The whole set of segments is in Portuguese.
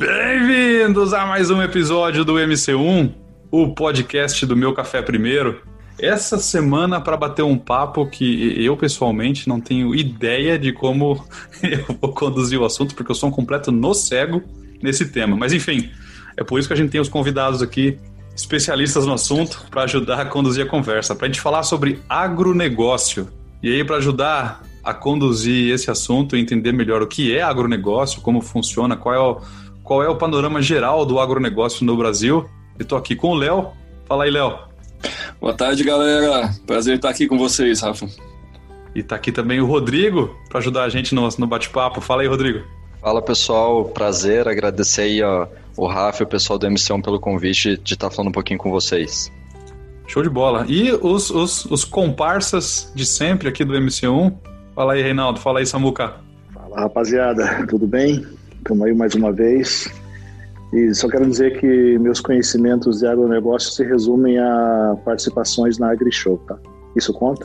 Bem-vindos a mais um episódio do MC1, o podcast do Meu Café Primeiro. Essa semana para bater um papo que eu pessoalmente não tenho ideia de como eu vou conduzir o assunto, porque eu sou um completo no cego nesse tema. Mas enfim, é por isso que a gente tem os convidados aqui, especialistas no assunto, para ajudar a conduzir a conversa, para a gente falar sobre agronegócio. E aí, para ajudar a conduzir esse assunto e entender melhor o que é agronegócio, como funciona, qual é o, qual é o panorama geral do agronegócio no Brasil. Eu estou aqui com o Léo. Fala aí, Léo. Boa tarde, galera. Prazer estar aqui com vocês, Rafa. E está aqui também o Rodrigo para ajudar a gente no, no bate-papo. Fala aí, Rodrigo. Fala pessoal, prazer, agradecer aí ó, o Rafa e o pessoal do MC1 pelo convite de estar falando um pouquinho com vocês. Show de bola. E os, os, os comparsas de sempre aqui do MC1, Fala aí, Reinaldo. Fala aí, Samuca. Fala, rapaziada. Tudo bem? Estamos aí mais uma vez. E só quero dizer que meus conhecimentos de agronegócio se resumem a participações na AgriShow, tá? Isso conta?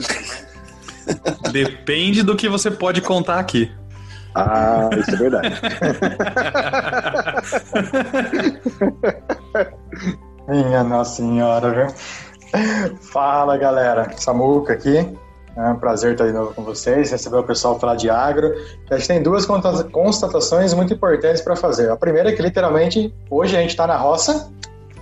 Depende do que você pode contar aqui. Ah, isso é verdade. Minha Nossa Senhora, viu? Fala, galera. Samuca aqui. É um prazer estar de novo com vocês, receber o pessoal falar de agro. A gente tem duas constatações muito importantes para fazer. A primeira é que, literalmente, hoje a gente está na roça.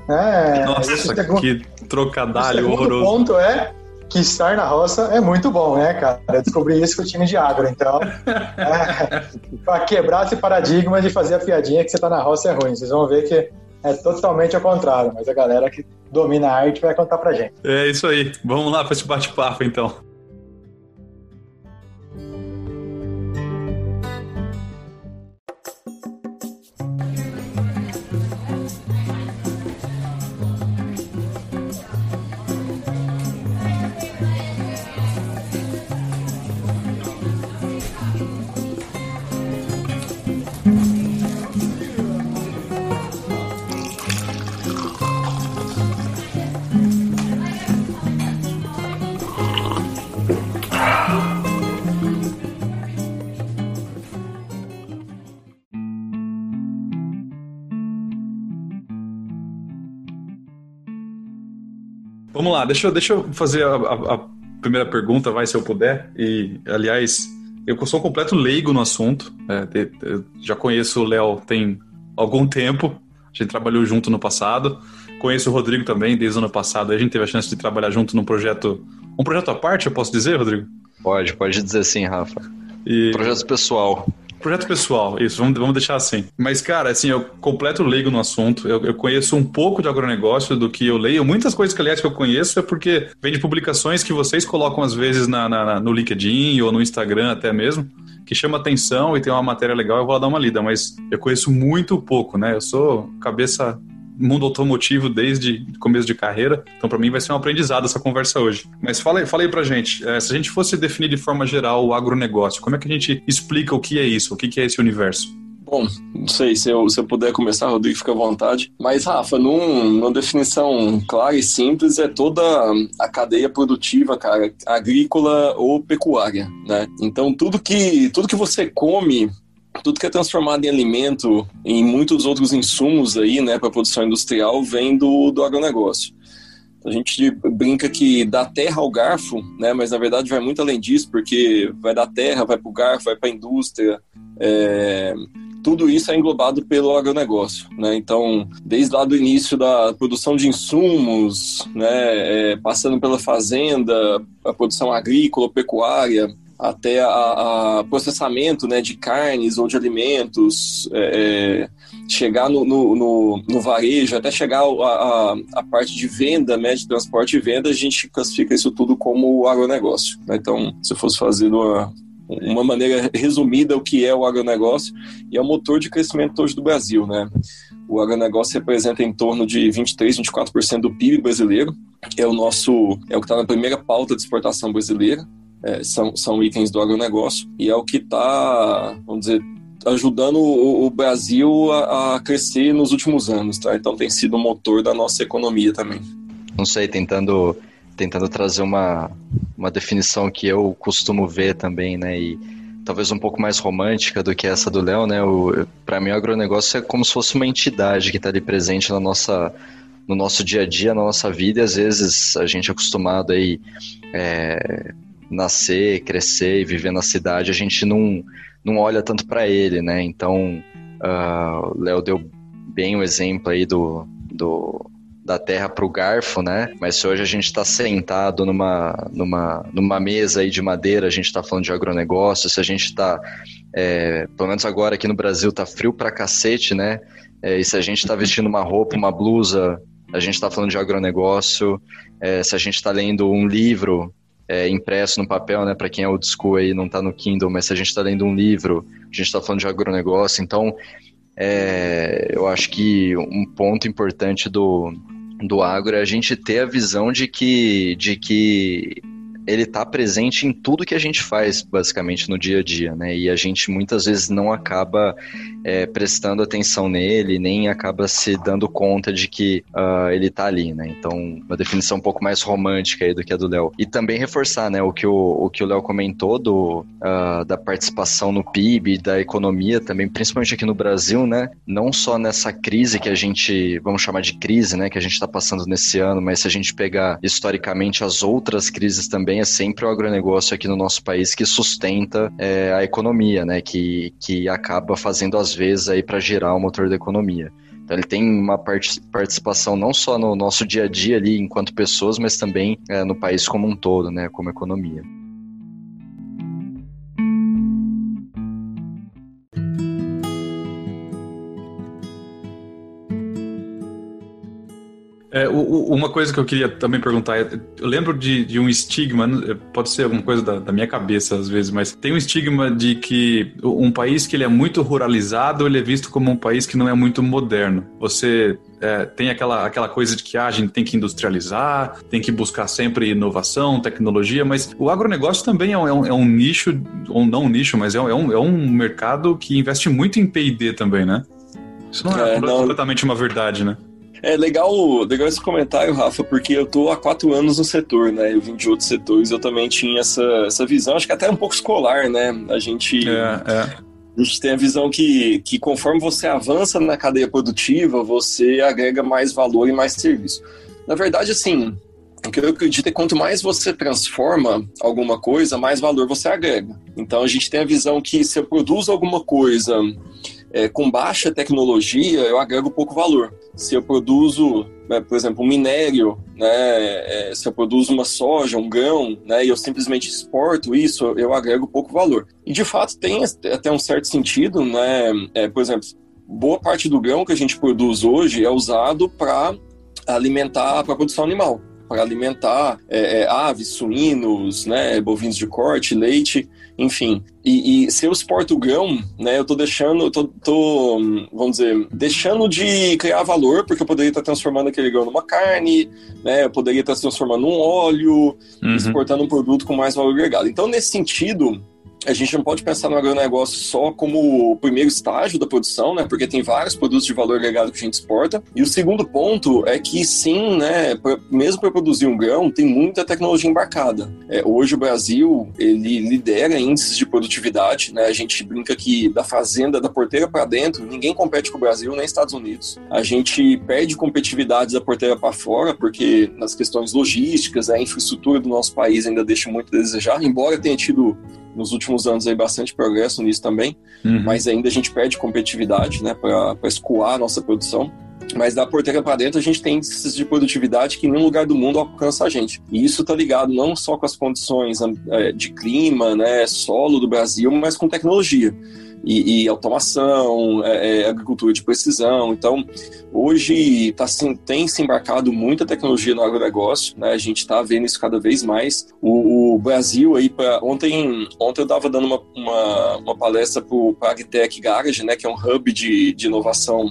Né? Nossa, segundo, que trocadalho o horroroso. O ponto é que estar na roça é muito bom, né, cara? Eu descobri isso com o time de agro. Então, é, para quebrar esse paradigma de fazer a piadinha que você está na roça é ruim. Vocês vão ver que é totalmente ao contrário, mas a galera que domina a arte vai contar pra gente. É isso aí. Vamos lá para esse bate-papo, então. Vamos lá, deixa, eu, deixa eu fazer a, a, a, primeira pergunta, vai, se eu puder. E, aliás, eu sou um completo leigo no assunto. É, eu já conheço o Léo tem algum tempo, a gente trabalhou junto no passado. Conheço o Rodrigo também, desde o ano passado. A gente teve a chance de trabalhar junto num projeto. Um projeto à parte, eu posso dizer, Rodrigo? Pode, pode dizer sim, Rafa. E... Projeto pessoal. Projeto pessoal, isso, vamos, vamos deixar assim. Mas, cara, assim, eu completo leigo no assunto. Eu, eu, conheço um pouco de agronegócio do que eu leio. Muitas coisas que, aliás, que eu conheço é porque vem de publicações que vocês colocam, às vezes, na, na, no LinkedIn ou no Instagram até mesmo, que chama atenção e tem uma matéria legal, eu vou dar uma lida. Mas eu conheço muito pouco, né? Eu sou cabeça mundo automotivo desde começo de carreira. Então, para mim, vai ser um aprendizado essa conversa hoje. Mas fala aí, fala aí gente, é, se a gente fosse definir de forma geral o agronegócio, como é que a gente explica o que é isso, o que é esse universo? Bom, não sei se eu, se eu puder começar, Rodrigo, fica à vontade. Mas, Rafa, num, numa definição clara e simples, é toda a cadeia produtiva, cara, agrícola ou pecuária, né? Então, tudo que, tudo que você come tudo que é transformado em alimento, em muitos outros insumos aí, né, para produção industrial, vem do, do agronegócio. A gente brinca que da terra ao garfo, né, mas na verdade vai muito além disso, porque vai da terra, vai para o garfo, vai para a indústria, é, tudo isso é englobado pelo agronegócio, né? Então, desde lá do início da produção de insumos, né, é, passando pela fazenda, a produção agrícola, pecuária, até a, a processamento né, de carnes ou de alimentos, é, é chegar no, no, no, no, varejo, até chegar a, a, a, parte de venda, né, de transporte e venda, a gente classifica isso tudo como agronegócio. Né? Então, se eu fosse fazer uma, uma maneira resumida o que é o agronegócio, e é o motor de crescimento hoje do Brasil. Né? O agronegócio representa em torno de 23, 24% do PIB brasileiro, é o nosso, é o que está na primeira pauta de exportação brasileira é, são, são itens do agronegócio e é o que está, vamos dizer, ajudando o, o Brasil a, a, crescer nos últimos anos, tá? Então tem sido o motor da nossa economia também. Não sei, tentando tentando trazer uma, uma definição que eu costumo ver também, né? E talvez um pouco mais romântica do que essa do Léo, né? Para mim, o agronegócio é como se fosse uma entidade que está ali presente na nossa, no nosso dia a dia, na nossa vida, e às vezes a gente é acostumado aí é, nascer, crescer e viver na cidade, a gente não, não olha tanto para ele, né? Então, uh, Léo deu bem o exemplo aí do, do da terra para o garfo, né? Mas se hoje a gente está sentado numa, numa, numa mesa aí de madeira, a gente está falando de agronegócio, se a gente está, é, pelo menos agora aqui no Brasil, tá frio pra cacete, né? É, e se a gente está vestindo uma roupa, uma blusa, a gente está falando de agronegócio. É, se a gente está lendo um livro é, impresso no papel, né? Para quem é old school aí, não está no Kindle, mas se a gente está lendo um livro, a gente está falando de agronegócio. Então, é, eu acho que um ponto importante do, do agro é a gente ter a visão de que, de que ele está presente em tudo que a gente faz, basicamente, no dia a dia, né? E a gente muitas vezes não acaba é, prestando atenção nele, nem acaba se dando conta de que uh, ele está ali, né? Então, uma definição um pouco mais romântica aí do que a do Léo. E também reforçar, né, o que o, que o Léo comentou do, uh, da participação no PIB, da economia também, principalmente aqui no Brasil, né? Não só nessa crise que a gente, vamos chamar de crise, né, que a gente está passando nesse ano, mas se a gente pegar historicamente as outras crises também, também é sempre o agronegócio aqui no nosso país que sustenta é, a economia, né? Que, que acaba fazendo às vezes aí para gerar o motor da economia. Então ele tem uma participação não só no nosso dia a dia ali enquanto pessoas, mas também é, no país como um todo, né? Como economia. Uma coisa que eu queria também perguntar, é, eu lembro de, de um estigma, pode ser alguma coisa da, da, minha cabeça às vezes, mas tem um estigma de que um país que ele é muito ruralizado, ele é visto como um país que não é muito moderno. Você é, tem aquela, aquela coisa de que ah, a gente tem que industrializar, tem que buscar sempre inovação, tecnologia, mas o agronegócio também é um, é um, é um nicho, ou não um nicho, mas é um, é um mercado que investe muito em P&D também, né? Isso não é, não... completamente uma verdade, né? É legal, legal esse comentário, Rafa, porque eu tô há quatro anos no setor, né? Eu vim de outros setores, eu também tinha essa, essa visão, acho que até um pouco escolar, né? A gente. É, é. A gente tem a visão que, que conforme você avança na cadeia produtiva, você agrega mais valor e mais serviço. Na verdade, assim, o que eu acredito é que quanto mais você transforma alguma coisa, mais valor você agrega. Então a gente tem a visão que se eu produzo alguma coisa é, com baixa tecnologia, eu agrego pouco valor. Se eu produzo, né, por exemplo, um minério, né, é, se eu produzo uma soja, um grão, né, e eu simplesmente exporto isso, eu agrego pouco valor. E de fato tem até um certo sentido, né, é, por exemplo, boa parte do grão que a gente produz hoje é usado para alimentar para produção animal para alimentar é, é, aves, suínos, né, bovinos de corte, leite, enfim. E, e se eu exporto o grão, né, eu tô deixando, eu tô, tô, vamos dizer, deixando de criar valor, porque eu poderia estar transformando aquele grão numa carne, né, eu poderia estar transformando num óleo, uhum. exportando um produto com mais valor agregado. Então, nesse sentido, a gente não pode pensar no agronegócio só como o primeiro estágio da produção, né? Porque tem vários produtos de valor agregado que a gente exporta. E o segundo ponto é que sim, né? Pra, mesmo para produzir um grão, tem muita tecnologia embarcada. É, hoje o Brasil ele lidera índices de produtividade, né? A gente brinca que da fazenda, da porteira para dentro, ninguém compete com o Brasil nem Estados Unidos. A gente perde competitividade da porteira para fora porque nas questões logísticas, a infraestrutura do nosso país ainda deixa muito a desejar, embora tenha tido nos últimos anos aí bastante progresso nisso também, uhum. mas ainda a gente perde competitividade, né, para escoar a nossa produção. Mas da porteira para dentro a gente tem índices de produtividade que em nenhum lugar do mundo alcança a gente. E isso está ligado não só com as condições é, de clima, né, solo do Brasil, mas com tecnologia e, e automação, é, é, agricultura de precisão. Então, hoje tá, tem se embarcado muita tecnologia no agronegócio, né? A gente está vendo isso cada vez mais. O, o Brasil aí, pra, ontem, ontem eu estava dando uma, uma, uma palestra para o Agtech Garage, né? Que é um hub de, de inovação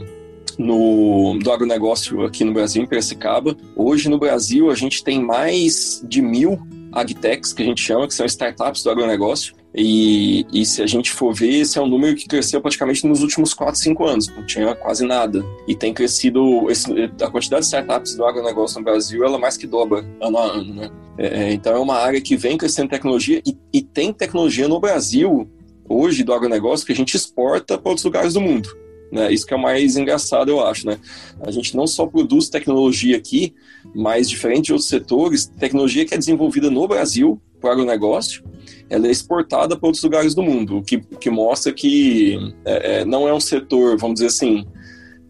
no, do agronegócio aqui no Brasil, em Piracicaba. Hoje no Brasil a gente tem mais de mil agtechs, que a gente chama, que são startups do agronegócio. E, e, se a gente for ver, esse é um número que cresceu praticamente nos últimos 4, 5 anos, não tinha quase nada. E tem crescido, esse, a quantidade de startups do agronegócio no Brasil, ela mais que dobra ano a ano, né? É, então é uma área que vem crescendo tecnologia e, e tem tecnologia no Brasil hoje do agronegócio que a gente exporta para outros lugares do mundo. Né? Isso que é o mais engraçado, eu acho. Né? A gente não só produz tecnologia aqui, mas diferente de outros setores, tecnologia que é desenvolvida no Brasil para o agronegócio, ela é exportada para outros lugares do mundo, o que, que mostra que é, é, não é um setor, vamos dizer assim,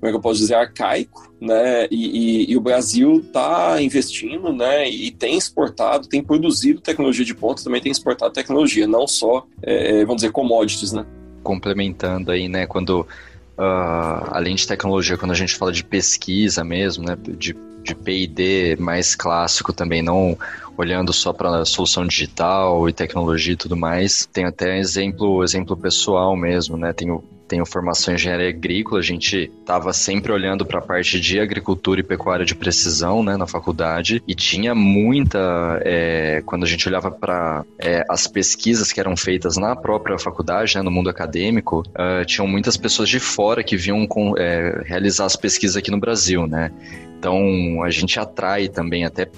como é que eu posso dizer, arcaico, né? E, e, e o Brasil está investindo, né? E tem exportado, tem produzido tecnologia de ponta, também tem exportado tecnologia, não só, é, é vamos dizer, commodities, né? Complementando aí, né? Quando Uh, além de tecnologia, quando a gente fala de pesquisa mesmo, né, de, de P&D mais clássico também, não olhando só para solução digital e tecnologia e tudo mais, tem até exemplo, exemplo pessoal mesmo, né, tenho tenho formação em engenharia agrícola, a gente estava sempre olhando para a parte de agricultura e pecuária de precisão né, na faculdade e tinha muita, é, quando a gente olhava para é, as pesquisas que eram feitas na própria faculdade, né, no mundo acadêmico, uh, tinham muitas pessoas de fora que vinham com, é, realizar as pesquisas aqui no Brasil, né? Então a gente atrai também até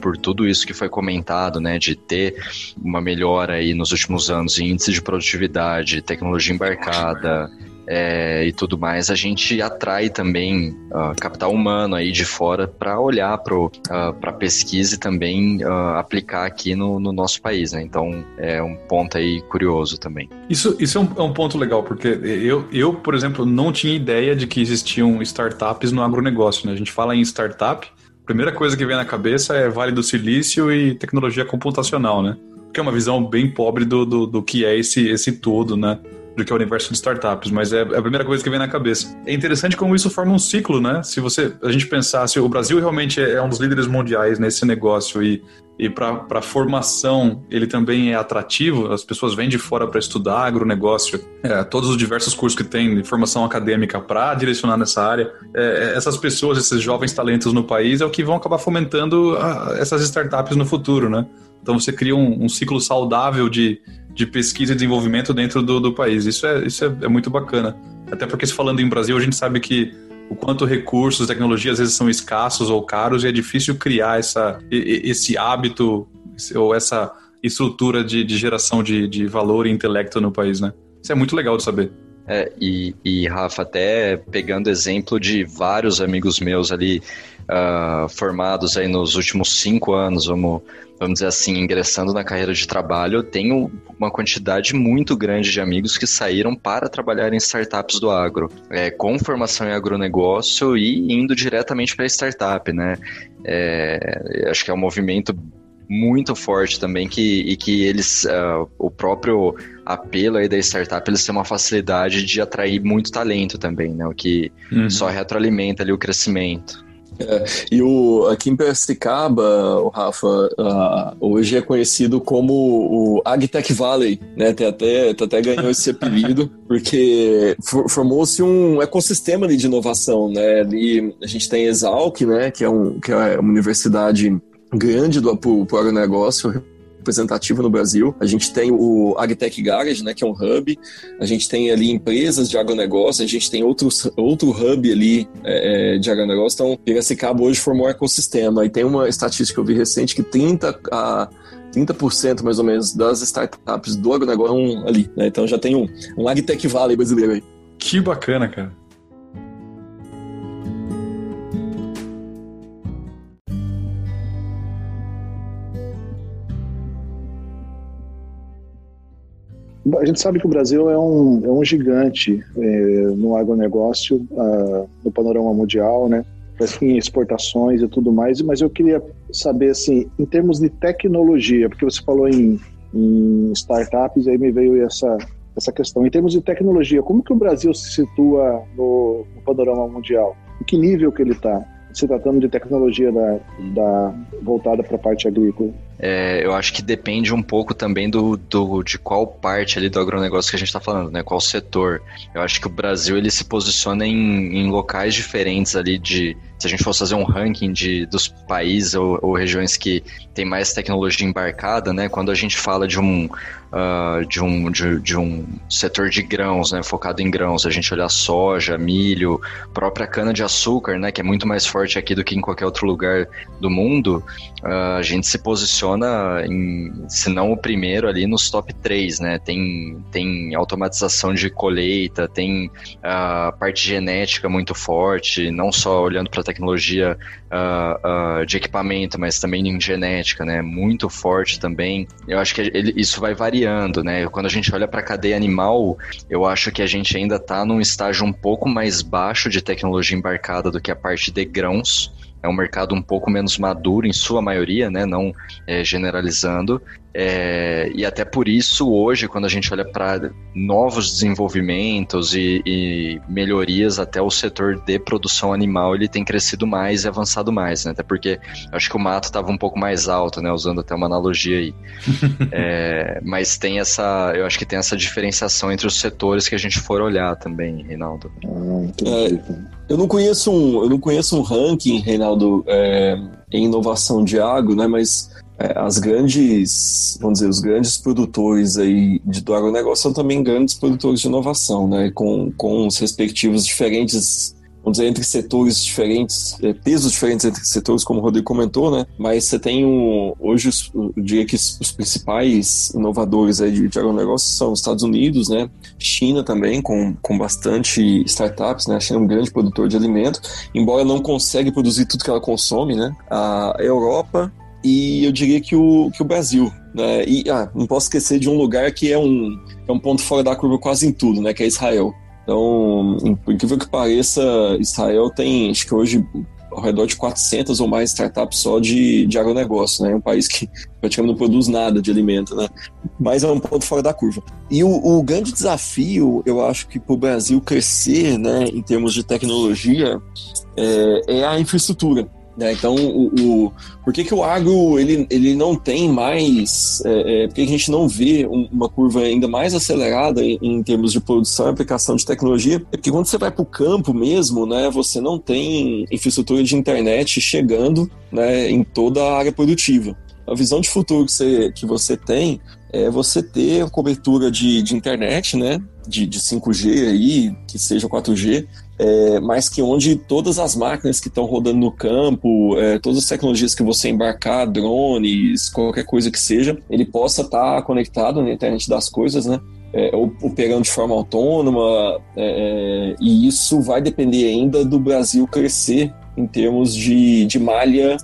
por tudo isso que foi comentado, né, de ter uma melhora aí nos últimos anos em índice de produtividade, tecnologia embarcada, é, e tudo mais, a gente atrai também uh, capital humano aí de fora para olhar para uh, a pesquisa e também uh, aplicar aqui no, no, nosso país, né? Então é um ponto aí curioso também. Isso, isso é, um, é um ponto legal, porque eu, eu, por exemplo, não tinha ideia de que existiam startups no agronegócio, né? A gente fala em startup, primeira coisa que vem na cabeça é Vale do Silício e tecnologia computacional, né? Que é uma visão bem pobre do, do, do que é esse, esse todo, né? Do que é o universo de startups, mas é, é a primeira coisa que vem na cabeça. É interessante como isso forma um ciclo, né? Se você a gente pensar, se o Brasil realmente é um dos líderes mundiais nesse negócio e e para formação ele também é atrativo, as pessoas vêm de fora para estudar agronegócio, é, todos os diversos cursos que tem de formação acadêmica para direcionar nessa área. É, essas pessoas, esses jovens talentos no país é o que vão acabar fomentando a, essas startups no futuro, né? Então você cria um, um ciclo saudável de, de pesquisa e desenvolvimento dentro do, do país. Isso, é, isso é, é muito bacana. Até porque, falando em Brasil, a gente sabe que o quanto recursos, tecnologia às vezes são escassos ou caros e é difícil criar essa, esse hábito ou essa estrutura de, de geração de, de valor e intelecto no país, né? Isso é muito legal de saber. É, e, e, Rafa, até pegando exemplo de vários amigos meus ali uh, formados aí nos últimos cinco anos, vamos, vamos dizer assim, ingressando na carreira de trabalho, eu tenho uma quantidade muito grande de amigos que saíram para trabalhar em startups do agro, é, com formação em agronegócio e indo diretamente para a startup, né? É, acho que é um movimento muito forte também que, e que eles, uh, o próprio apelo aí da startup, eles têm uma facilidade de atrair muito talento também, né? O que uhum. só retroalimenta ali o crescimento. É, e o, aqui em Piracicaba, o Rafa, uh, hoje é conhecido como o Agtech Valley, né? Tem até, até ganhou esse apelido, porque for, formou-se um ecossistema de inovação, né? Ali a gente tem Exalc, né? Que é, um, que é uma universidade grande do, pro, pro agronegócio, representativa no Brasil. A gente tem o Agtech Garage, né, que é um hub. A gente tem ali empresas de agronegócio, a gente tem outros, outro hub ali é, é de agronegócio. Então, Piracicaba hoje formou um ecossistema. E tem uma estatística que eu vi recente que 30 a 30% mais ou menos das startups do agronegócio ali. Né? Então já tem um, um Agtech Valley brasileiro aí. Que bacana, cara. A gente sabe que o Brasil é um, é um gigante é, no agronegócio, uh, no panorama mundial, né? em exportações e tudo mais, mas eu queria saber, assim, em termos de tecnologia, porque você falou em, em startups, aí me veio essa, essa questão. Em termos de tecnologia, como que o Brasil se situa no, no panorama mundial? Em que nível que ele está? se tratando de tecnologia da, da voltada para a parte agrícola? É, eu acho que depende um pouco também do, do, de qual parte ali do agronegócio que a gente está falando, né? Qual setor. Eu acho que o Brasil ele se posiciona em, em locais diferentes ali de, se a gente fosse fazer um ranking de, dos países ou, ou regiões que tem mais tecnologia embarcada, né? Quando a gente fala de um, uh, de, um, de, de, um setor de grãos, né, focado em grãos. A gente olhar soja, milho, própria cana-de-açúcar, né, que é muito mais forte aqui do que em qualquer outro lugar do mundo, uh, a gente se posiciona, em, se não o primeiro, ali nos top 3. Né? Tem, tem automatização de colheita, tem a uh, parte genética muito forte, não só olhando para a tecnologia uh, de equipamento, mas também em genética, né? muito forte também. Eu acho que ele, isso vai variando, né? Quando a gente olha para a cadeia animal, eu acho que a gente ainda está num estágio um pouco mais baixo de tecnologia embarcada do que a parte de grãos. É um mercado um pouco menos maduro em sua maioria, né? Não é, generalizando. É, e até por isso, hoje, quando a gente olha para novos desenvolvimentos e, e, melhorias, até o setor de produção animal ele tem crescido mais e avançado mais, né? Até porque acho que o mato estava um pouco mais alto, né? Usando até uma analogia aí. é, mas tem essa, eu acho que tem essa diferenciação entre os setores que a gente for olhar também, Reinaldo. É, eu não conheço um, eu não conheço um ranking, Reinaldo, é, em inovação de agro, né? Mas as grandes, vamos dizer, os grandes produtores aí de, do agronegócio são também grandes produtores de inovação, né? Com, com os respectivos diferentes vamos dizer, entre setores diferentes, é, pesos diferentes entre setores, como o Rodrigo comentou, né? Mas você tem um, hoje, os, eu diria que os principais inovadores aí de, de agronegócio são os Estados Unidos, né? China também, com, com bastante startups, né? A China é um grande produtor de alimento, embora não consegue produzir tudo que ela consome, né? A Europa e eu diria que o, que o Brasil. Né? E ah, não posso esquecer de um lugar que é um, é um ponto fora da curva quase em tudo, né? que é Israel. Então, incrível que pareça, Israel tem, acho que hoje, ao redor de 400 ou mais startups só de, de agronegócio, né? É um país que praticamente não produz nada de alimento, né? Mas é um ponto fora da curva. E o, o grande desafio, eu acho que para o Brasil crescer, né, em termos de tecnologia, é, é a infraestrutura. Né? Então, o, o, por que, que o agro ele, ele não tem mais, é, é, por que a gente não vê um, uma curva ainda mais acelerada em, em, termos de produção e aplicação de tecnologia? É porque quando você vai para o campo mesmo, né, você não tem infraestrutura de internet chegando né, em toda a área produtiva. A visão de futuro que você, que você tem é você ter cobertura de, de internet, né, de, de 5G aí, que seja 4G, é, mas que onde todas as máquinas que estão rodando no campo, é, todas as tecnologias que você embarcar, drones, qualquer coisa que seja, ele possa estar tá conectado na internet das coisas, né? É, operando de forma autônoma, é, é, e isso vai depender ainda do Brasil crescer em termos de, de malha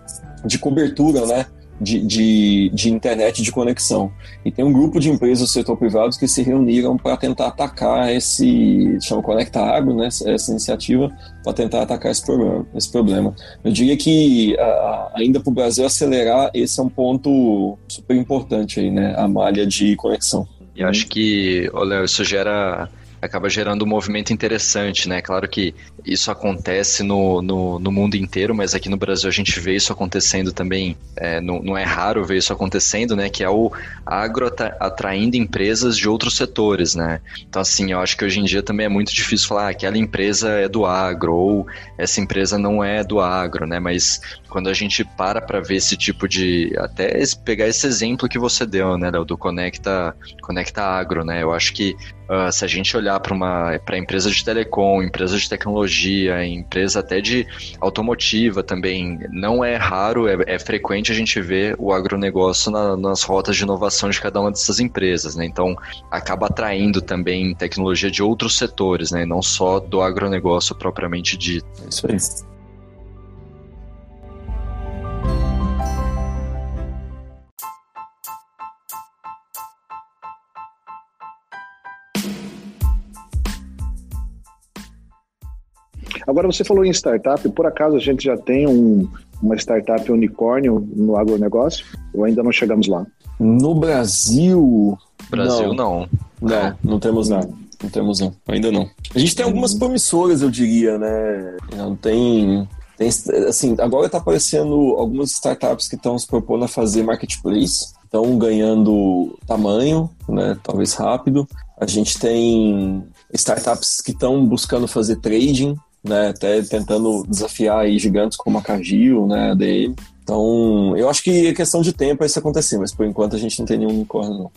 de cobertura, né? De, de, de, internet de conexão. E tem um grupo de empresas do setor privado que se reuniram para tentar atacar esse, chama Conecta Agro, né, essa iniciativa, para tentar atacar esse problema, esse problema. Eu diria que a, ainda para o Brasil acelerar, esse é um ponto super importante aí, né, a malha de conexão. E acho que, Léo, isso gera acaba gerando um movimento interessante, né? Claro que isso acontece no, no, no, mundo inteiro, mas aqui no Brasil a gente vê isso acontecendo também, é, não, não, é raro ver isso acontecendo, né? Que é o agro atraindo empresas de outros setores, né? Então, assim, eu acho que hoje em dia também é muito difícil falar ah, aquela empresa é do agro ou essa empresa não é do agro, né? Mas quando a gente para para ver esse tipo de. Até pegar esse exemplo que você deu, né, Léo, do Conecta, Conecta Agro, né? Eu acho que uh, se a gente olhar para uma pra empresa de telecom, empresa de tecnologia, empresa até de automotiva também, não é raro, é, é frequente a gente ver o agronegócio na, nas rotas de inovação de cada uma dessas empresas, né? Então acaba atraindo também tecnologia de outros setores, né? Não só do agronegócio propriamente dito. Isso aí. Agora, você falou em startup, por acaso a gente já tem um, uma startup unicórnio no agronegócio? Ou ainda não chegamos lá? No Brasil. Brasil não. Não, não, é. não temos não. Não temos não, ainda não. A gente tem algumas promissoras, eu diria, né? Não tem tem, assim, agora está aparecendo algumas startups que estão se propondo a fazer marketplace, estão ganhando tamanho, né, talvez rápido. A gente tem startups que estão buscando fazer trading, né? Até tentando desafiar aí gigantes como a Cargill, né? A DM. Então, eu acho que é questão de tempo isso acontecer, mas por enquanto a gente não tem nenhum unicórnio, não.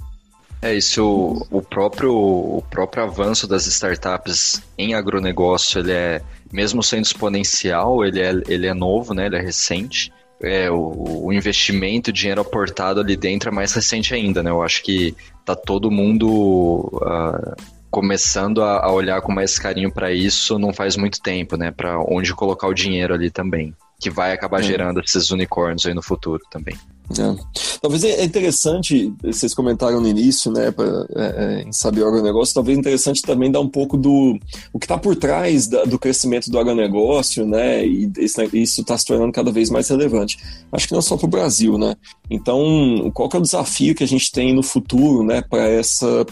É isso, o próprio, o próprio avanço das startups em agronegócio, ele é, mesmo sendo exponencial, ele é, ele é novo, né? Ele é recente. É, o, o investimento, o dinheiro aportado ali dentro é mais recente ainda, né? Eu acho que tá todo mundo uh, começando a, a, olhar com mais carinho para isso não faz muito tempo, né? Para onde colocar o dinheiro ali também, que vai acabar gerando esses unicórnios aí no futuro também. É. Talvez é interessante, vocês comentaram no início, né, pra, é, é em saber o agronegócio, talvez é interessante também dar um pouco do o que está por trás da, do crescimento do agronegócio, né, e isso está se tornando cada vez mais relevante. Acho que não só para o Brasil, né. Então, qual que é o desafio que a gente tem no futuro, né, para essa,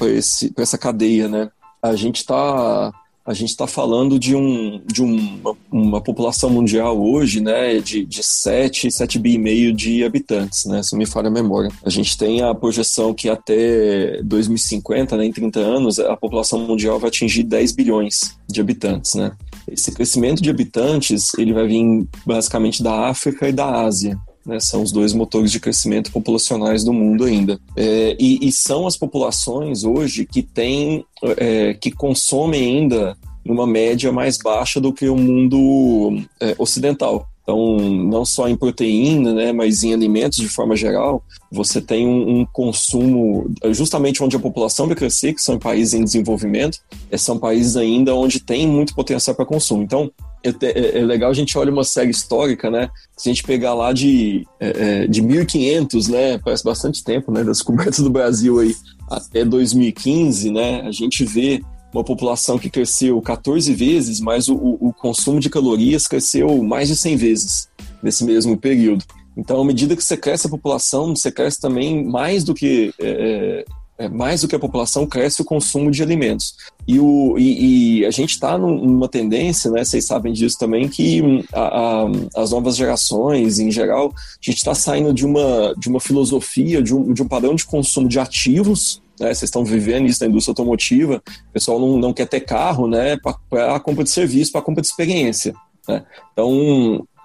essa cadeia, né? A gente está a gente está falando de, um, de uma, uma, população mundial hoje, né, de, de 7, 7 bi e meio de habitantes, né, se não me falha a memória. A gente tem a projeção que até 2050, né, em 30 anos, a população mundial vai atingir 10 bilhões de habitantes, né. Esse crescimento de habitantes, ele vai vir basicamente da África e da Ásia, né, são os dois motores de crescimento populacionais do mundo ainda. É, e, e, são as populações hoje que têm, é, que consomem ainda numa média mais baixa do que o mundo é, ocidental. Então, não só em proteína, né, mas em alimentos de forma geral, você tem um, um, consumo, justamente onde a população vai crescer, que são países em desenvolvimento, é, são países ainda onde tem muito potencial para consumo. Então, é, é, é, legal a gente olha uma série histórica, né? Se a gente pegar lá de, é, é de 1500, né? Parece bastante tempo, né? Das descoberta do Brasil aí até 2015, né? A gente vê uma população que cresceu 14 vezes, mas o, o consumo de calorias cresceu mais de 100 vezes nesse mesmo período. Então, à medida que você cresce a população, você cresce também mais do que é, é, mais do que a população cresce o consumo de alimentos. E, o, e, e a gente está numa tendência, né, vocês sabem disso também, que hum, a, a, as novas gerações, em geral, a gente está saindo de uma, de uma filosofia, de um, de um padrão de consumo de ativos, né, vocês estão vivendo isso na indústria automotiva, o pessoal não, não quer ter carro né, para a compra de serviço, para a compra de experiência. Né? Então,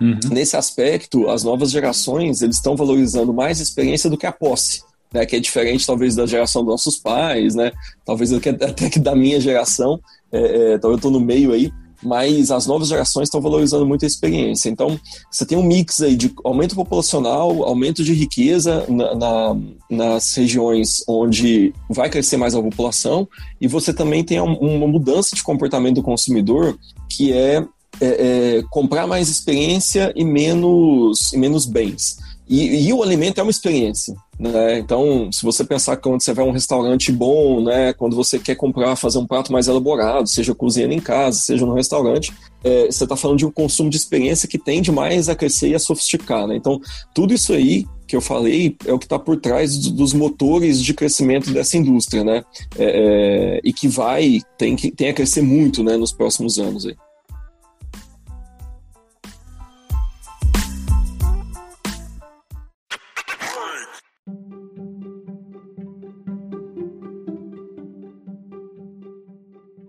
uhum. nesse aspecto, as novas gerações eles estão valorizando mais a experiência do que a posse né, que é diferente talvez da geração dos nossos pais, né, talvez até que da minha geração, é, é, então eu estou no meio aí, mas as novas gerações estão valorizando muito a experiência. Então, você tem um mix aí de aumento populacional, aumento de riqueza na, na, nas regiões onde vai crescer mais a população, e você também tem uma mudança de comportamento do consumidor que é, é, é comprar mais experiência e menos, e menos bens. E, e, o alimento é uma experiência. Né? Então, se você pensar que quando você vai a um restaurante bom, né, quando você quer comprar, fazer um prato mais elaborado, seja cozinhando em casa, seja no restaurante, é, você está falando de um consumo de experiência que tende mais a crescer e a sofisticar. Né? Então, tudo isso aí que eu falei é o que está por trás dos motores de crescimento dessa indústria, né? É, é, e que vai, tem, tem a crescer muito né, nos próximos anos. Aí.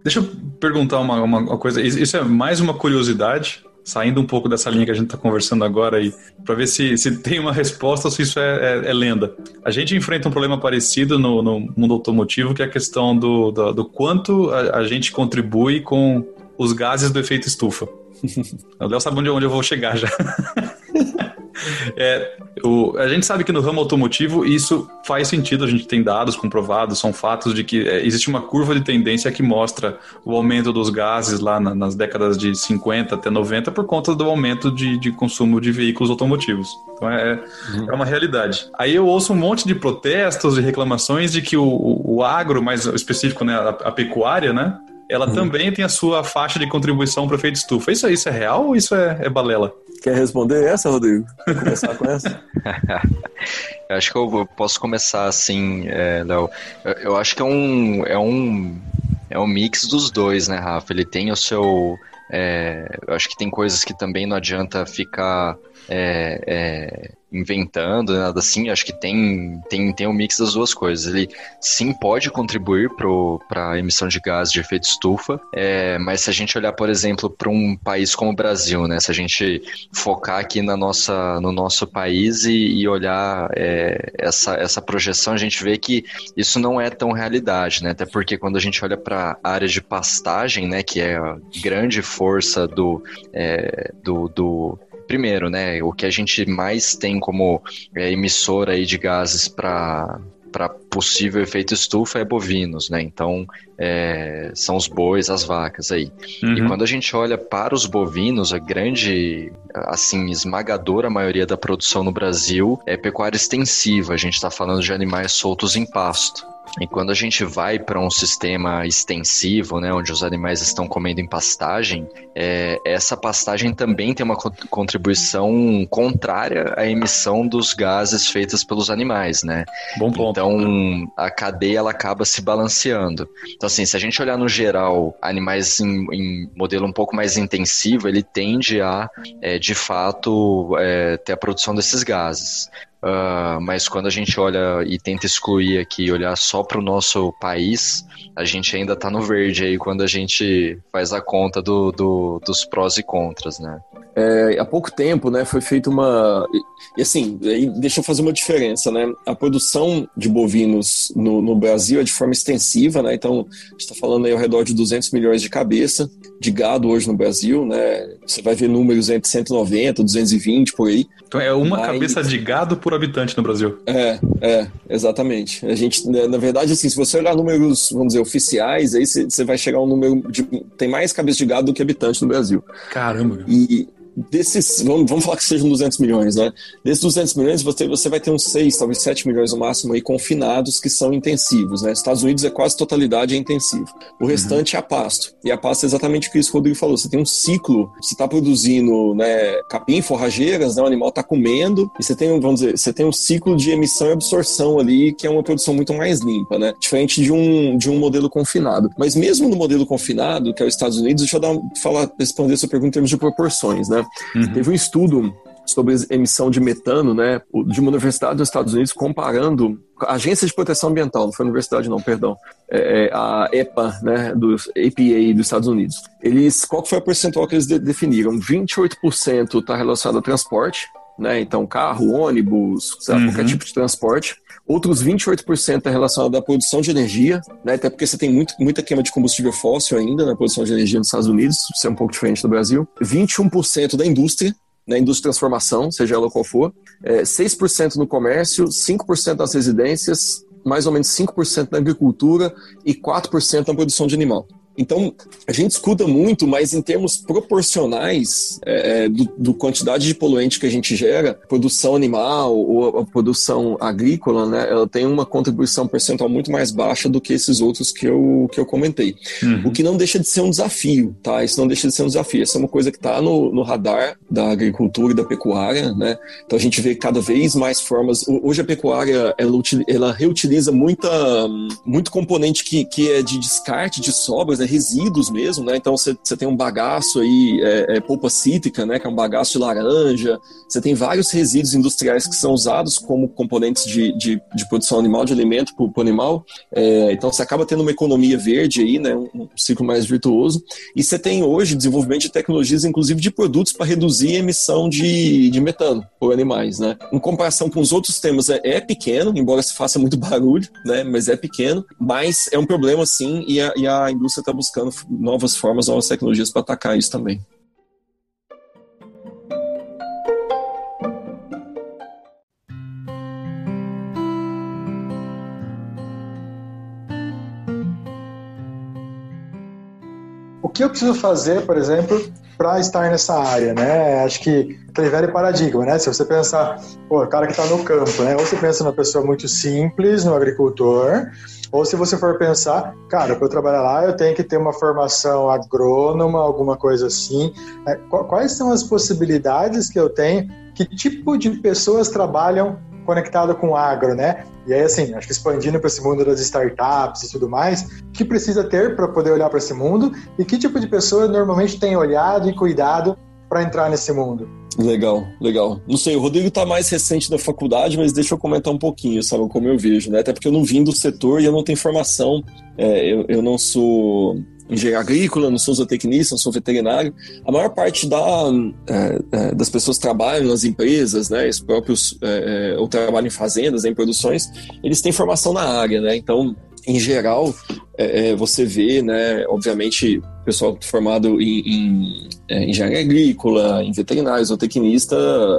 Deixa eu perguntar uma, uma coisa. Isso é mais uma curiosidade, saindo um pouco dessa linha que a gente está conversando agora aí, para ver se, se tem uma resposta ou se isso é, é, é, lenda. A gente enfrenta um problema parecido no, no mundo automotivo, que é a questão do, do, do quanto a, a, gente contribui com os gases do efeito estufa. o Léo sabe onde, onde eu vou chegar já. É, o, a gente sabe que no ramo automotivo isso faz sentido, a gente tem dados comprovados, são fatos de que é, existe uma curva de tendência que mostra o aumento dos gases lá na, nas décadas de 50 até 90 por conta do aumento de, de consumo de veículos automotivos. Então é, uhum. é uma realidade. Aí eu ouço um monte de protestos e reclamações de que o, o, o agro, mais específico, né, a, a pecuária, né? Ela uhum. também tem a sua faixa de contribuição para o efeito estufa. Isso, isso é real ou isso é, é balela? Quer responder essa, Rodrigo? Quer começar com essa? eu acho que eu posso começar assim, é, Léo. Eu, eu, acho que é um, é um é um mix dos dois, né, Rafa? Ele tem o seu. É, eu acho que tem coisas que também não adianta ficar é, é, inventando, nada assim. Acho que tem, tem, tem um mix das duas coisas. Ele sim pode contribuir para a emissão de gás de efeito estufa, é, mas se a gente olhar, por exemplo, para um país como o Brasil, né, se a gente focar aqui na nossa, no nosso país e, e olhar é, essa, essa projeção, a gente vê que isso não é tão realidade, né? Até porque quando a gente olha para a área de pastagem, né, que é a grande força do, é, do, do primeiro, né, o que a gente mais tem como é, emissora aí de gases para para possível efeito estufa é bovinos, né? Então é, são os bois, as vacas aí. Uhum. E quando a gente olha para os bovinos, a grande, assim, esmagadora maioria da produção no Brasil é pecuária extensiva. A gente está falando de animais soltos em pasto. E quando a gente vai para um sistema extensivo, né, onde os animais estão comendo em pastagem, é, essa pastagem também tem uma contribuição contrária à emissão dos gases feitos pelos animais, né? Bom ponto. Então a cadeia ela acaba se balanceando. Então assim, se a gente olhar no geral animais em, em modelo um pouco mais intensivo, ele tende a, é, de fato, é, ter a produção desses gases. Uh, mas quando a gente olha e tenta excluir aqui, olhar só para o nosso país, a gente ainda está no verde aí quando a gente faz a conta do, do, dos prós e contras, né? É, há pouco tempo, né, foi feita uma. E assim, deixa eu fazer uma diferença, né? A produção de bovinos no, no Brasil é de forma extensiva, né? Então, a gente está falando aí ao redor de 200 milhões de cabeça de gado hoje no Brasil, né? Você vai ver números entre 190, 220 por aí. Então é uma Mas... cabeça de gado por habitante no Brasil. É, é, exatamente. A gente, né, na verdade, assim, se você olhar números, vamos dizer, oficiais, aí você vai chegar a um número de. Tem mais cabeça de gado do que habitante no Brasil. Caramba. E, desses, vamos, vamos falar que sejam 200 milhões, né? Desses 200 milhões, você, você vai ter uns 6, talvez 7 milhões no máximo aí confinados que são intensivos, né? Estados Unidos é quase totalidade é intensivo. O restante uhum. é a pasto. E a pasto é exatamente o que o Rodrigo falou. Você tem um ciclo, você está produzindo né, capim, forrageiras, né? O animal está comendo, e você tem, vamos dizer, você tem um ciclo de emissão e absorção ali, que é uma produção muito mais limpa, né? Diferente de um, de um modelo confinado. Mas mesmo no modelo confinado, que é os Estados Unidos, deixa eu dar, falar, responder a sua pergunta em termos de proporções, né? Uhum. Teve um estudo sobre emissão de metano, né, de uma universidade dos Estados Unidos comparando a Agência de Proteção Ambiental, não foi a universidade não, perdão, é, é a EPA, né, do APA dos Estados Unidos. Eles, qual foi o percentual que eles de, definiram? 28% está relacionado ao transporte, né, então carro, ônibus, uhum. qualquer tipo de transporte. Outros 28% é relacionado à produção de energia, né, até porque você tem muito, muita queima de combustível fóssil ainda na produção de energia nos Estados Unidos, isso é um pouco diferente do Brasil. 21% da indústria, na indústria de transformação, seja ela qual for, é, 6% no comércio, 5% nas residências, mais ou menos 5% na agricultura e 4% na produção de animal. Então, a gente escuta muito, mas em termos proporcionais é, é, do, do, quantidade de poluente que a gente gera, produção animal ou a produção agrícola, né, ela tem uma contribuição percentual muito mais baixa do que esses outros que eu, que eu comentei. Uhum. O que não deixa de ser um desafio, tá? Isso não deixa de ser um desafio. Essa é uma coisa que está no, no radar da agricultura e da pecuária, né? Então a gente vê cada vez mais formas. Hoje a pecuária ela, ela reutiliza muita, muito componente que, que é de descarte, de sobras, né, resíduos mesmo, né? Então você tem um bagaço aí, é, é, polpa cítrica, né? Que é um bagaço de laranja. Você tem vários resíduos industriais que são usados como componentes de, de, de produção animal, de alimento para o animal. É, então você acaba tendo uma economia verde aí, né? Um, um ciclo mais virtuoso. E você tem hoje desenvolvimento de tecnologias, inclusive de produtos para reduzir a emissão de, de metano por animais, né? Em comparação com os outros temas, é, é pequeno, embora se faça muito barulho, né? Mas é pequeno, mas é um problema sim e a, e a indústria está buscando novas formas, novas tecnologias para atacar isso também. O que eu preciso fazer, por exemplo, para estar nessa área, né? Acho que aquele velho paradigma, né? Se você pensar, pô, o cara que está no campo, né? Ou você pensa numa pessoa muito simples, no agricultor, ou se você for pensar, cara, para eu trabalhar lá eu tenho que ter uma formação agrônoma, alguma coisa assim. É, quais são as possibilidades que eu tenho? Que tipo de pessoas trabalham conectado com o agro, né? E aí, assim, acho que expandindo para esse mundo das startups e tudo mais, que precisa ter para poder olhar para esse mundo e que tipo de pessoa normalmente tem olhado e cuidado para entrar nesse mundo? Legal, legal. Não sei, o Rodrigo tá mais recente da faculdade, mas deixa eu comentar um pouquinho, sabe, como eu vejo, né? Até porque eu não vim do setor e eu não tenho formação, é, eu, eu não sou engenheiro agrícola, não sou zootecnista, não sou veterinário. A maior parte da, é, é, das pessoas trabalham nas empresas, né, os próprios, é, é ou trabalham em fazendas, em produções, eles têm formação na área, né? Então, em geral, é, é, você vê, né, obviamente, pessoal formado em, em, é, engenharia agrícola, em veterinário, zootecnista,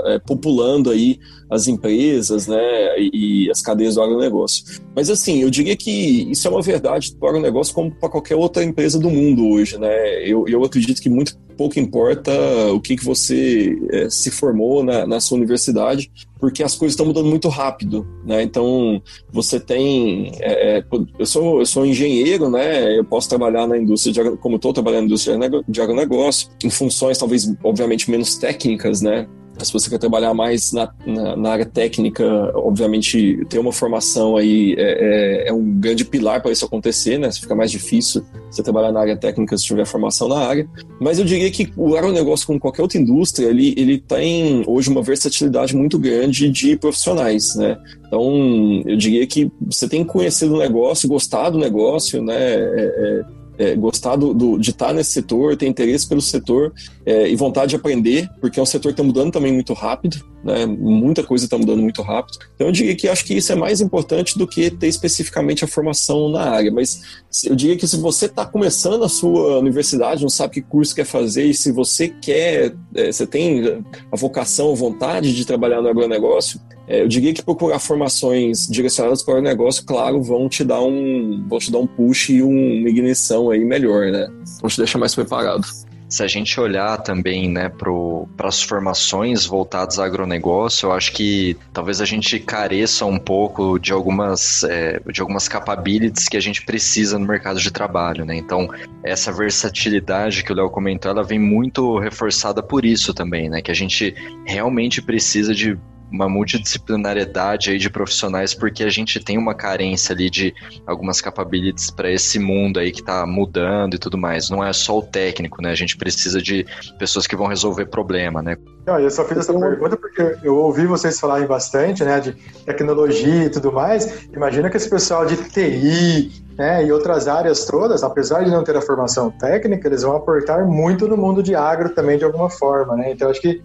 é, populando aí as empresas, né, e, e, as cadeias do agronegócio. Mas assim, eu diria que isso é uma verdade para o agronegócio como para qualquer outra empresa do mundo hoje, né. Eu, eu acredito que muito pouco importa o que, que você é, se formou na, na sua universidade, porque as coisas estão mudando muito rápido, né? Então, você tem... É, é eu, sou, eu sou engenheiro, né? Eu posso trabalhar na indústria, de, como estou trabalhando na indústria de agronegócio, em funções talvez, obviamente, menos técnicas, né? Se você quer trabalhar mais na, na, na, área técnica, obviamente ter uma formação aí é, é, é um grande pilar para isso acontecer, né? Fica mais difícil você trabalhar na área técnica se tiver formação na área. Mas eu diria que o agronegócio, como qualquer outra indústria, ele, ele tem hoje uma versatilidade muito grande de profissionais, né? Então, eu diria que você tem que conhecer do negócio, gostar do negócio, né? É, é gostar do, do, de estar nesse setor, ter interesse pelo setor é, e vontade de aprender, porque é um setor que está mudando também muito rápido, né? muita coisa está mudando muito rápido. Então eu diria que acho que isso é mais importante do que ter especificamente a formação na área, mas eu diria que se você está começando a sua universidade, não sabe que curso quer fazer, e se você quer, é, você tem a vocação, a vontade de trabalhar no agronegócio, é, eu diria que procurar formações direcionadas para o negócio, claro, vão te dar um, vão te dar um push e uma ignição aí melhor, né? Vão te deixar mais preparado. Se a gente olhar também né, para as formações voltadas ao agronegócio, eu acho que talvez a gente careça um pouco de algumas, é, de algumas capabilities que a gente precisa no mercado de trabalho. Né? Então, essa versatilidade que o Léo comentou, ela vem muito reforçada por isso também, né? que a gente realmente precisa de uma multidisciplinariedade aí de profissionais, porque a gente tem uma carência ali de algumas capabilities para esse mundo aí que está mudando e tudo mais. Não é só o técnico, né? A gente precisa de pessoas que vão resolver problema, né? Não, eu só fiz essa pergunta porque eu ouvi vocês falarem bastante, né, de tecnologia e tudo mais. Imagina que esse pessoal de TI, né, e outras áreas todas, apesar de não ter a formação técnica, eles vão aportar muito no mundo de agro também de alguma forma, né? Então acho que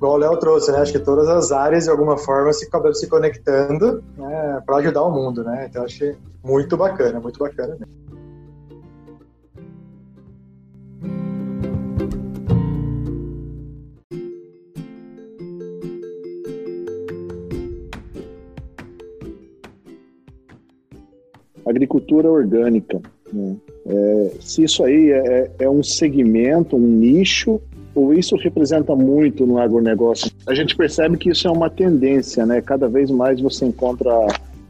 igual o Léo trouxe, né? Acho que todas as áreas, de alguma forma, se acabam se conectando né, para ajudar o mundo, né? Então, que muito bacana, muito bacana mesmo. Agricultura orgânica. Né? É, se isso aí é, é um segmento, um nicho ou isso representa muito no agronegócio. A gente percebe que isso é uma tendência, né? Cada vez mais você encontra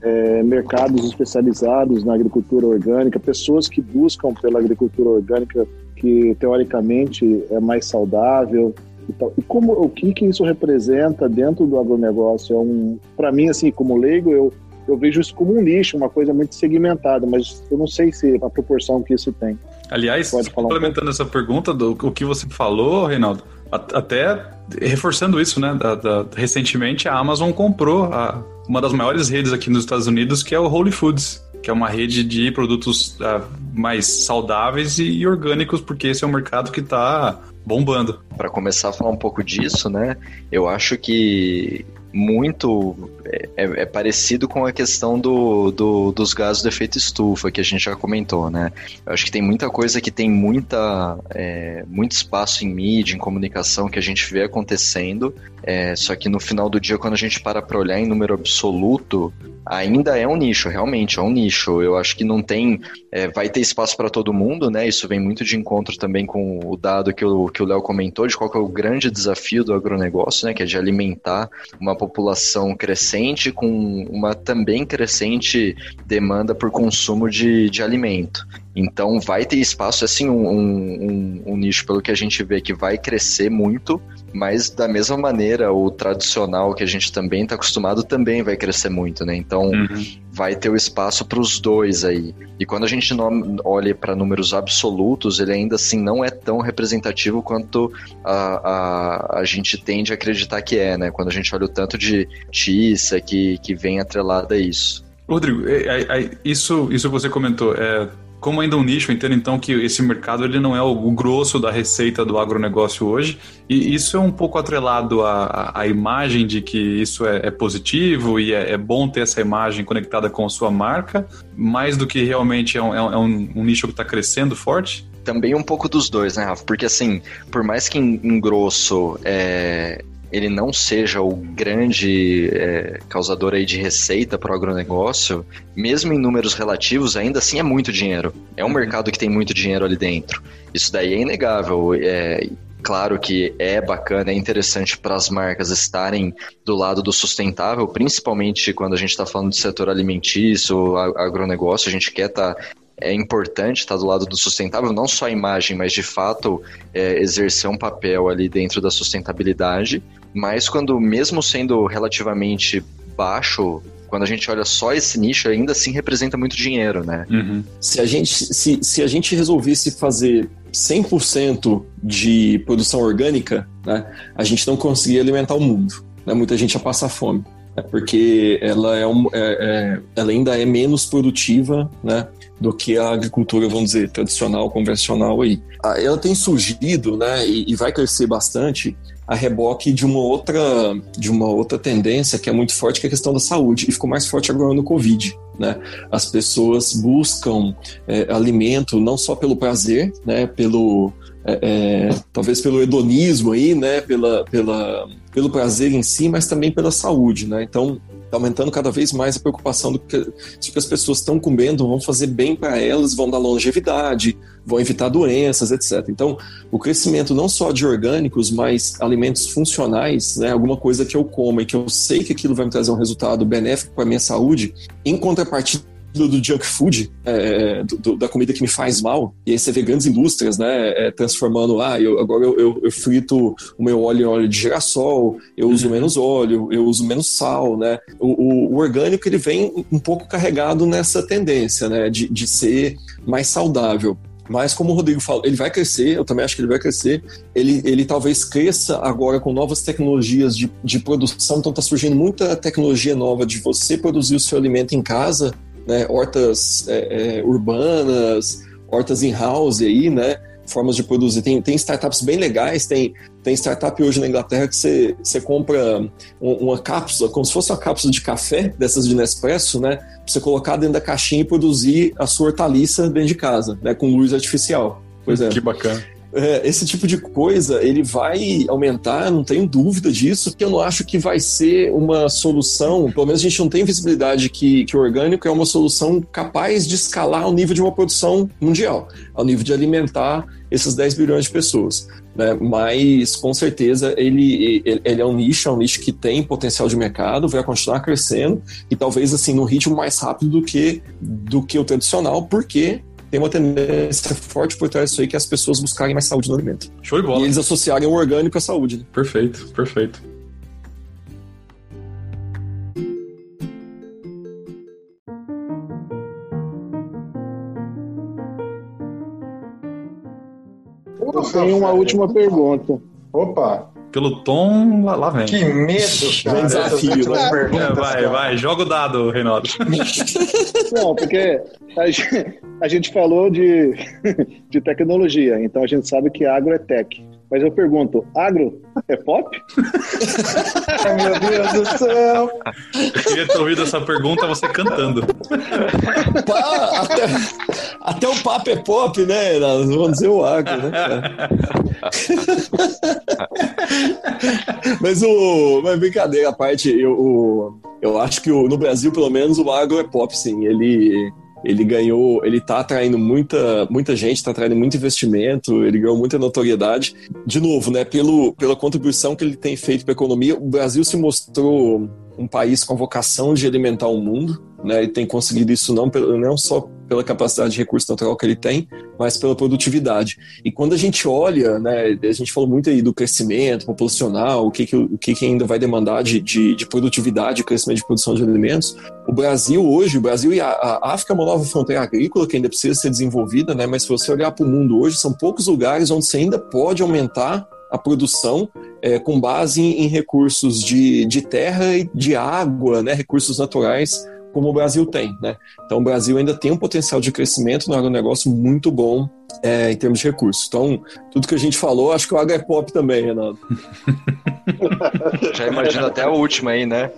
é, mercados especializados na agricultura orgânica, pessoas que buscam pela agricultura orgânica que teoricamente é mais saudável e tal. E como o que que isso representa dentro do agronegócio? É um, para mim assim, como leigo, eu eu vejo isso como um nicho, uma coisa muito segmentada, mas eu não sei se a proporção que isso tem. Aliás, complementando um essa pergunta, do o que você falou, Reinaldo, até reforçando isso, né? Da, da, recentemente a Amazon comprou a, uma das maiores redes aqui nos Estados Unidos, que é o Holy Foods, que é uma rede de produtos uh, mais saudáveis e, e, orgânicos, porque esse é um mercado que está bombando. Para começar a falar um pouco disso, né? Eu acho que muito é, é, é, parecido com a questão do, do, dos gases do efeito estufa que a gente já comentou, né? Eu acho que tem muita coisa que tem muita, é, muito espaço em mídia, em comunicação que a gente vê acontecendo, é, só que no final do dia, quando a gente para para olhar em número absoluto, ainda é um nicho, realmente é um nicho. Eu acho que não tem, é, vai ter espaço para todo mundo, né? Isso vem muito de encontro também com o dado que o que o Léo comentou de qual é o grande desafio do agronegócio, né? Que é de alimentar uma população crescente com uma também crescente demanda por consumo de, de alimento. Então vai ter espaço, assim, um, um, um, nicho, pelo que a gente vê, que vai crescer muito, mas da mesma maneira, o tradicional que a gente também está acostumado também vai crescer muito, né? Então uhum. Vai ter o espaço para os dois aí. E quando a gente olha para números absolutos, ele ainda assim não é tão representativo quanto a, a, a gente tende a acreditar que é, né? Quando a gente olha o tanto de notícia que, que vem atrelada a isso. Rodrigo, é, é, é, isso, isso você comentou, é, como ainda um nicho, eu entendo então que esse mercado ele não é o, grosso da receita do agronegócio hoje, e isso é um pouco atrelado à, à imagem de que isso é, é positivo e é, é, bom ter essa imagem conectada com a sua marca, mais do que realmente é um, é um, um nicho que está crescendo forte? Também um pouco dos dois, né, Rafa? Porque assim, por mais que em, em grosso é, ele não seja o grande é, causador aí de receita para o agronegócio, mesmo em números relativos, ainda assim é muito dinheiro. É um uhum. mercado que tem muito dinheiro ali dentro. Isso daí é inegável. É, claro que é bacana, é interessante para as marcas estarem do lado do sustentável, principalmente quando a gente está falando do setor alimentício, agronegócio, a gente quer estar tá é importante estar do lado do sustentável, não só a imagem, mas de fato é, exercer um papel ali dentro da sustentabilidade. Mas quando, mesmo sendo relativamente baixo, quando a gente olha só esse nicho, ainda assim representa muito dinheiro, né? Uhum. Se, a gente, se, se a gente resolvesse fazer 100% de produção orgânica, né, a gente não conseguiria alimentar o mundo. Né? Muita gente ia passar fome. Né? Porque ela, é, um, é, é, ela ainda é menos produtiva né, do que a agricultura, vamos dizer, tradicional, convencional aí. Ah, ela tem surgido né, e, e vai crescer bastante a reboque de uma outra de uma outra tendência que é muito forte, que é a questão da saúde, e ficou mais forte agora no Covid. Né? As pessoas buscam é, alimento não só pelo prazer, né? pelo é, é, talvez pelo hedonismo aí, né? pela, pela, pelo prazer em si, mas também pela saúde. Né? Então, está aumentando cada vez mais a preocupação do que, se que as pessoas estão comendo vão fazer bem para elas, vão dar longevidade, vão evitar doenças, etc. Então, o crescimento não só de orgânicos, mas alimentos funcionais, né, alguma coisa que eu como e que eu sei que aquilo vai me trazer um resultado benéfico para a minha saúde, em contrapartida do, do junk food, é, do, da comida que me faz mal. E aí você vê grandes indústrias, né, é, transformando, ah, eu, agora eu, eu, eu, frito o meu óleo em óleo de girassol, eu uso uhum. menos óleo, eu uso menos sal, né. O, o, o, orgânico, ele vem um pouco carregado nessa tendência, né, de, de ser mais saudável. Mas como o Rodrigo falou, ele vai crescer, eu também acho que ele vai crescer. Ele, ele talvez cresça agora com novas tecnologias de, de produção, então está surgindo muita tecnologia nova de você produzir o seu alimento em casa né, hortas é, é, urbanas, hortas in-house aí, né, formas de produzir. Tem, tem startups bem legais, tem, tem startup hoje na Inglaterra que você, você compra uma cápsula, como se fosse uma cápsula de café, dessas de Nespresso, né, pra você colocar dentro da caixinha e produzir a sua hortaliça dentro de casa, né, com luz artificial. Pois é. Que bacana. É, esse tipo de coisa ele vai aumentar, não tenho dúvida disso, porque eu não acho que vai ser uma solução, pelo menos a gente não tem visibilidade que, que o orgânico é uma solução capaz de escalar ao nível de uma produção mundial, ao nível de alimentar esses 10 bilhões de pessoas. Né? Mas com certeza ele, ele, ele, é um nicho, é um nicho que tem potencial de mercado, vai continuar crescendo e talvez assim num ritmo mais rápido do que, do que o tradicional, porque tem uma tendência forte por trás disso aí que é as pessoas buscarem mais saúde no alimento. Show de bola. E eles associarem o orgânico à saúde. Né? Perfeito, perfeito. Eu tenho uma última pergunta. Opa! Pelo tom, lá, lá vem. Que medo, cara. Desafio. Né? É, vai, vai, joga o dado, Reinaldo. Não, porque a gente, a gente falou de, de tecnologia, então a gente sabe que agro é tech. Mas eu pergunto, agro é pop? Ai, meu Deus do céu! Eu queria ter ouvido essa pergunta você cantando. Pá, até, até o papo é pop, né? Vamos dizer o agro, né? mas o. Mas brincadeira à parte, eu, eu acho que o, no Brasil, pelo menos, o agro é pop, sim. Ele ele ganhou, ele tá atraindo muita, muita gente, tá atraindo muito investimento, ele ganhou muita notoriedade. De novo, né, pelo, pela contribuição que ele tem feito para a economia, o Brasil se mostrou um país com vocação de alimentar o mundo, né? E tem conseguido isso não, não só pela capacidade de recurso natural que ele tem, mas pela produtividade. E quando a gente olha, né, a gente falou muito aí do crescimento populacional, o que, que, o que, que ainda vai demandar de, de, de produtividade, crescimento de produção de alimentos. O Brasil hoje, o Brasil e a, a África é uma nova fronteira agrícola que ainda precisa ser desenvolvida, né? Mas se você olhar para o mundo hoje, são poucos lugares onde você ainda pode aumentar a produção é, com base em, recursos de, de terra e de água, né, recursos naturais, como o Brasil tem. Né? Então, o Brasil ainda tem um potencial de crescimento no agronegócio muito bom é, em termos de recursos. Então, tudo que a gente falou, acho que o agro é pop também, Renato. Já imagino até a última aí, né?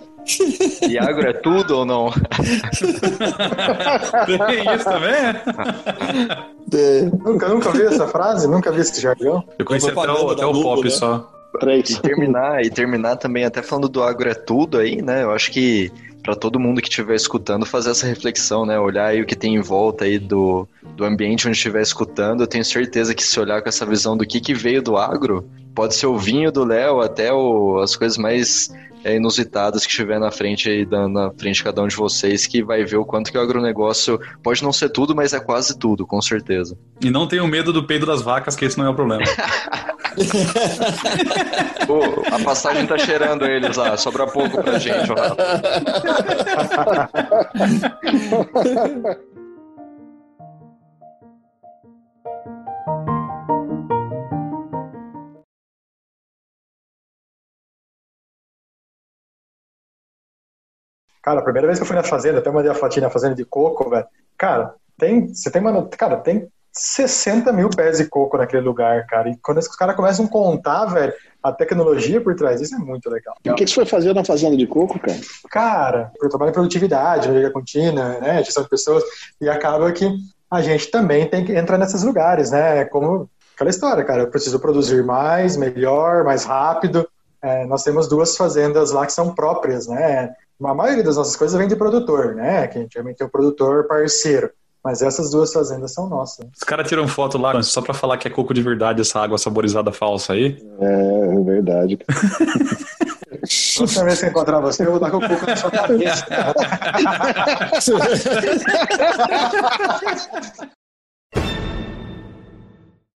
E agro é tudo ou não? Tem isso também? É. Nunca, nunca vi essa frase? Nunca vi esse jargão? Eu conheci até o, até o pop né? só. E terminar, e terminar também, até falando do agro é tudo aí, né? Eu acho que para todo mundo que estiver escutando fazer essa reflexão, né? Olhar aí o que tem em volta aí do, do ambiente onde estiver escutando. Eu tenho certeza que se olhar com essa visão do que, que veio do agro, pode ser o vinho do Léo até o, as coisas mais é, inusitadas que estiver na frente aí, na frente de cada um de vocês, que vai ver o quanto que o agronegócio pode não ser tudo, mas é quase tudo, com certeza. E não tenham medo do peido das vacas, que esse não é o problema. Pô, a passagem tá cheirando eles lá, sobra pouco pra gente, ó. Cara, a primeira vez que eu fui na fazenda, até mandei a fotinha na fazenda de coco, velho. Cara, tem, você tem uma, cara, tem 60 mil pés de coco naquele lugar, cara. E quando os caras começam a contar, velho, a tecnologia por trás disso é muito legal. E o que, que você foi fazer na fazenda de coco, cara? Cara, eu trabalho em produtividade, melhoria contínua, né, gestão de pessoas, e acaba que a gente também tem que entrar nesses lugares, né, como aquela história, cara, eu preciso produzir mais, melhor, mais rápido. É, nós temos duas fazendas lá que são próprias, né, a maioria das nossas coisas vem de produtor, né? Que a gente também tem o produtor parceiro. Mas essas duas fazendas são nossas. Os caras tiram foto lá só pra falar que é coco de verdade essa água saborizada falsa aí. É, é verdade. Próxima vez que eu encontrar você, eu vou dar com o coco na sua cabeça.